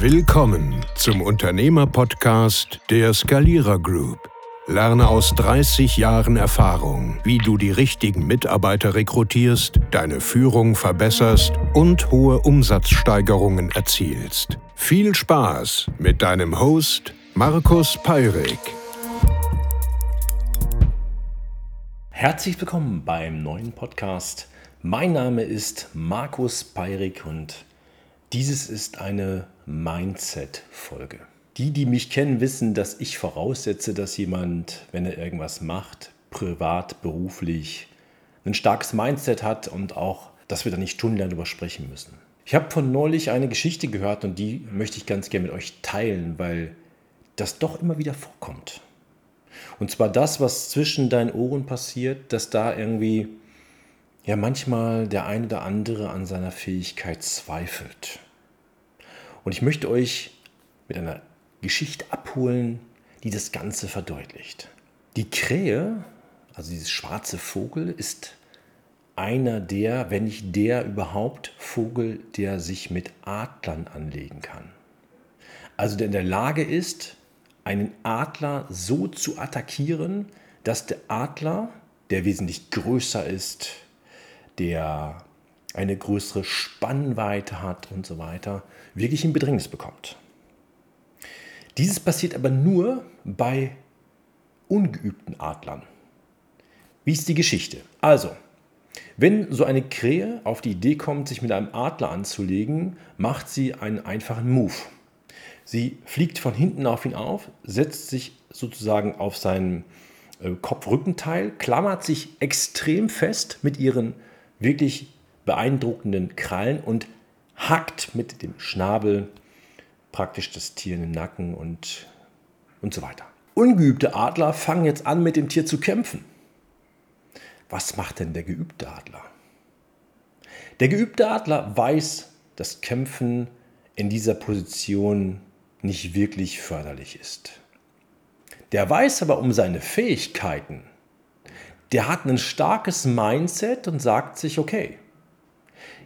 Willkommen zum Unternehmer-Podcast der Skalierer Group. Lerne aus 30 Jahren Erfahrung, wie du die richtigen Mitarbeiter rekrutierst, deine Führung verbesserst und hohe Umsatzsteigerungen erzielst. Viel Spaß mit deinem Host Markus Peirik. Herzlich willkommen beim neuen Podcast. Mein Name ist Markus Peirik und dieses ist eine Mindset-Folge. Die, die mich kennen, wissen, dass ich voraussetze, dass jemand, wenn er irgendwas macht, privat, beruflich, ein starkes Mindset hat und auch, dass wir da nicht stundenlang drüber sprechen müssen. Ich habe von neulich eine Geschichte gehört und die möchte ich ganz gerne mit euch teilen, weil das doch immer wieder vorkommt. Und zwar das, was zwischen deinen Ohren passiert, dass da irgendwie ja manchmal der eine oder andere an seiner Fähigkeit zweifelt. Und ich möchte euch mit einer Geschichte abholen, die das Ganze verdeutlicht. Die Krähe, also dieses schwarze Vogel, ist einer der, wenn nicht der überhaupt Vogel, der sich mit Adlern anlegen kann. Also der in der Lage ist, einen Adler so zu attackieren, dass der Adler, der wesentlich größer ist, der eine größere Spannweite hat und so weiter, wirklich in Bedrängnis bekommt. Dieses passiert aber nur bei ungeübten Adlern. Wie ist die Geschichte? Also, wenn so eine Krähe auf die Idee kommt, sich mit einem Adler anzulegen, macht sie einen einfachen Move. Sie fliegt von hinten auf ihn auf, setzt sich sozusagen auf sein äh, Kopfrückenteil, klammert sich extrem fest mit ihren wirklich beeindruckenden Krallen und hackt mit dem Schnabel praktisch das Tier in den Nacken und, und so weiter. Ungeübte Adler fangen jetzt an, mit dem Tier zu kämpfen. Was macht denn der geübte Adler? Der geübte Adler weiß, dass Kämpfen in dieser Position nicht wirklich förderlich ist. Der weiß aber um seine Fähigkeiten. Der hat ein starkes Mindset und sagt sich, okay,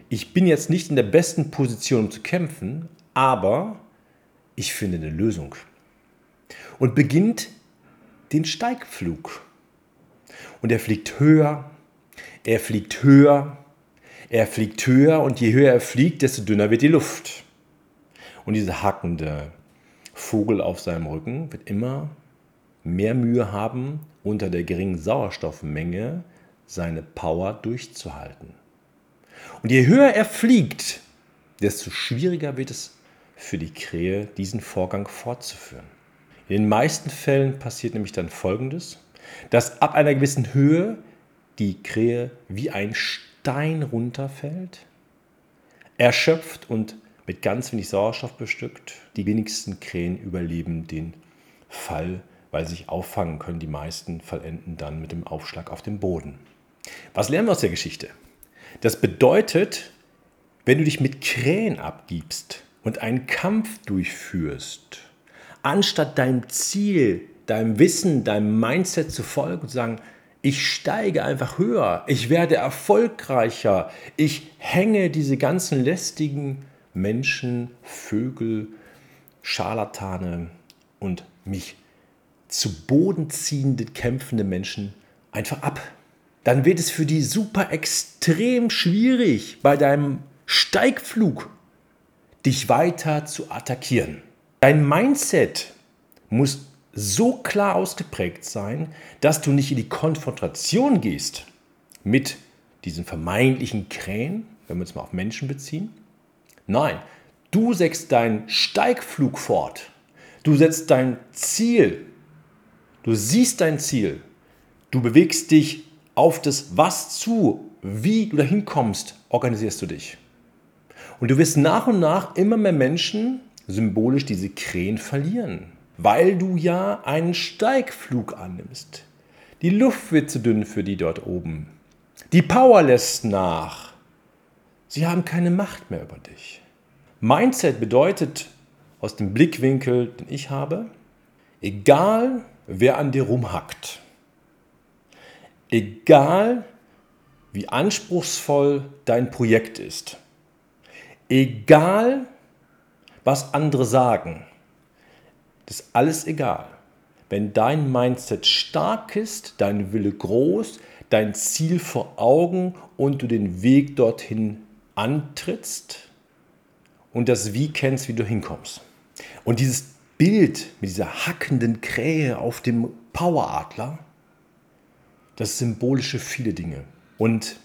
ich bin jetzt nicht in der besten Position, um zu kämpfen, aber ich finde eine Lösung. Und beginnt den Steigflug. Und er fliegt höher, er fliegt höher, er fliegt höher und je höher er fliegt, desto dünner wird die Luft. Und dieser hackende Vogel auf seinem Rücken wird immer mehr Mühe haben, unter der geringen Sauerstoffmenge seine Power durchzuhalten. Und je höher er fliegt, desto schwieriger wird es für die Krähe, diesen Vorgang fortzuführen. In den meisten Fällen passiert nämlich dann Folgendes, dass ab einer gewissen Höhe die Krähe wie ein Stein runterfällt, erschöpft und mit ganz wenig Sauerstoff bestückt. Die wenigsten Krähen überleben den Fall, weil sie sich auffangen können. Die meisten vollenden dann mit dem Aufschlag auf dem Boden. Was lernen wir aus der Geschichte? Das bedeutet, wenn du dich mit Krähen abgibst und einen Kampf durchführst, anstatt deinem Ziel, deinem Wissen, deinem Mindset zu folgen und zu sagen, ich steige einfach höher, ich werde erfolgreicher, ich hänge diese ganzen lästigen Menschen, Vögel, Scharlatane und mich zu Boden ziehende, kämpfende Menschen einfach ab dann wird es für die super extrem schwierig, bei deinem Steigflug dich weiter zu attackieren. Dein Mindset muss so klar ausgeprägt sein, dass du nicht in die Konfrontation gehst mit diesen vermeintlichen Krähen, wenn wir uns mal auf Menschen beziehen. Nein, du setzt deinen Steigflug fort. Du setzt dein Ziel. Du siehst dein Ziel. Du bewegst dich auf das Was zu, wie du dahin kommst, organisierst du dich. Und du wirst nach und nach immer mehr Menschen symbolisch diese Krähen verlieren, weil du ja einen Steigflug annimmst. Die Luft wird zu dünn für die dort oben. Die Power lässt nach. Sie haben keine Macht mehr über dich. Mindset bedeutet aus dem Blickwinkel, den ich habe, egal wer an dir rumhackt, egal wie anspruchsvoll dein Projekt ist, egal was andere sagen, das ist alles egal. Wenn dein Mindset stark ist, dein Wille groß, dein Ziel vor Augen und du den Weg dorthin antrittst und das Wie kennst, wie du hinkommst. Und dieses Bild mit dieser hackenden Krähe auf dem Poweradler, das ist symbolisch für viele Dinge. Und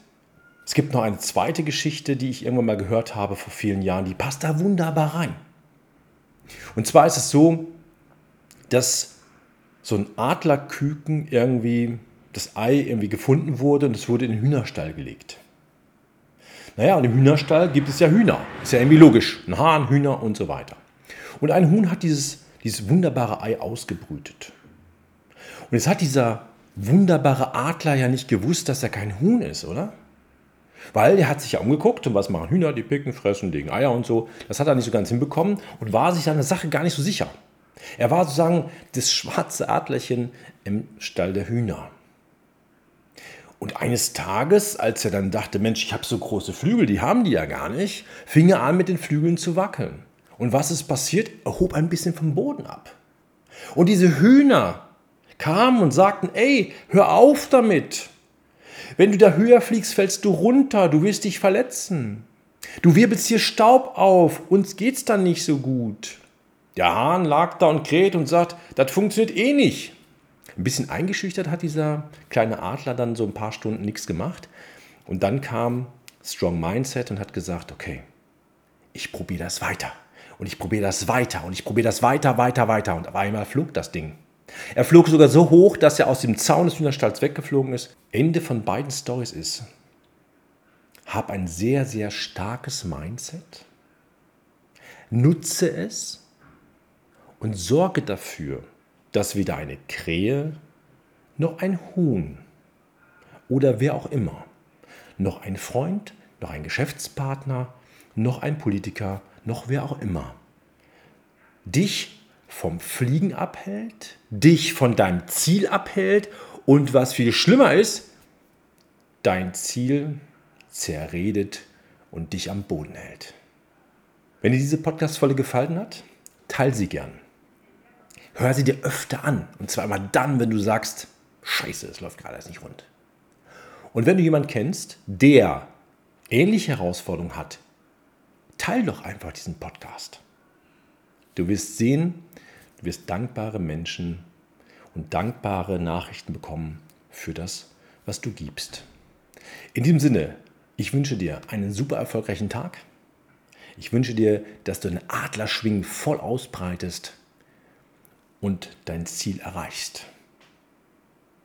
es gibt noch eine zweite Geschichte, die ich irgendwann mal gehört habe vor vielen Jahren, die passt da wunderbar rein. Und zwar ist es so, dass so ein Adlerküken irgendwie das Ei irgendwie gefunden wurde und es wurde in den Hühnerstall gelegt. Naja, und im Hühnerstall gibt es ja Hühner. Ist ja irgendwie logisch. Ein Hahn, Hühner und so weiter. Und ein Huhn hat dieses, dieses wunderbare Ei ausgebrütet. Und jetzt hat dieser wunderbare Adler ja nicht gewusst, dass er kein Huhn ist, oder? Weil er hat sich ja umgeguckt und was machen Hühner, die picken, fressen, legen Eier und so. Das hat er nicht so ganz hinbekommen und war sich seiner Sache gar nicht so sicher. Er war sozusagen das schwarze Adlerchen im Stall der Hühner. Und eines Tages, als er dann dachte, Mensch, ich habe so große Flügel, die haben die ja gar nicht, fing er an mit den Flügeln zu wackeln. Und was ist passiert? Er hob ein bisschen vom Boden ab. Und diese Hühner kamen und sagten, ey, hör auf damit. Wenn du da höher fliegst, fällst du runter, du wirst dich verletzen. Du wirbelst hier Staub auf, uns geht's dann nicht so gut. Der Hahn lag da und kräht und sagt, das funktioniert eh nicht. Ein bisschen eingeschüchtert hat dieser kleine Adler dann so ein paar Stunden nichts gemacht. Und dann kam Strong Mindset und hat gesagt, okay, ich probiere das weiter. Und ich probiere das weiter und ich probiere das weiter, weiter, weiter. Und auf einmal flog das Ding. Er flog sogar so hoch, dass er aus dem Zaun des Hühnerstalls weggeflogen ist. Ende von beiden Stories ist, hab ein sehr, sehr starkes Mindset, nutze es und sorge dafür, dass weder eine Krähe noch ein Huhn oder wer auch immer, noch ein Freund, noch ein Geschäftspartner, noch ein Politiker, noch wer auch immer, dich vom Fliegen abhält, dich von deinem Ziel abhält und was viel schlimmer ist, dein Ziel zerredet und dich am Boden hält. Wenn dir diese Podcast-Folge gefallen hat, teile sie gern. Hör sie dir öfter an. Und zwar immer dann, wenn du sagst, scheiße, es läuft gerade nicht rund. Und wenn du jemanden kennst, der ähnliche Herausforderungen hat, teile doch einfach diesen Podcast. Du wirst sehen, du wirst dankbare Menschen und dankbare Nachrichten bekommen für das, was du gibst. In diesem Sinne, ich wünsche dir einen super erfolgreichen Tag. Ich wünsche dir, dass du einen Adlerschwingen voll ausbreitest und dein Ziel erreichst.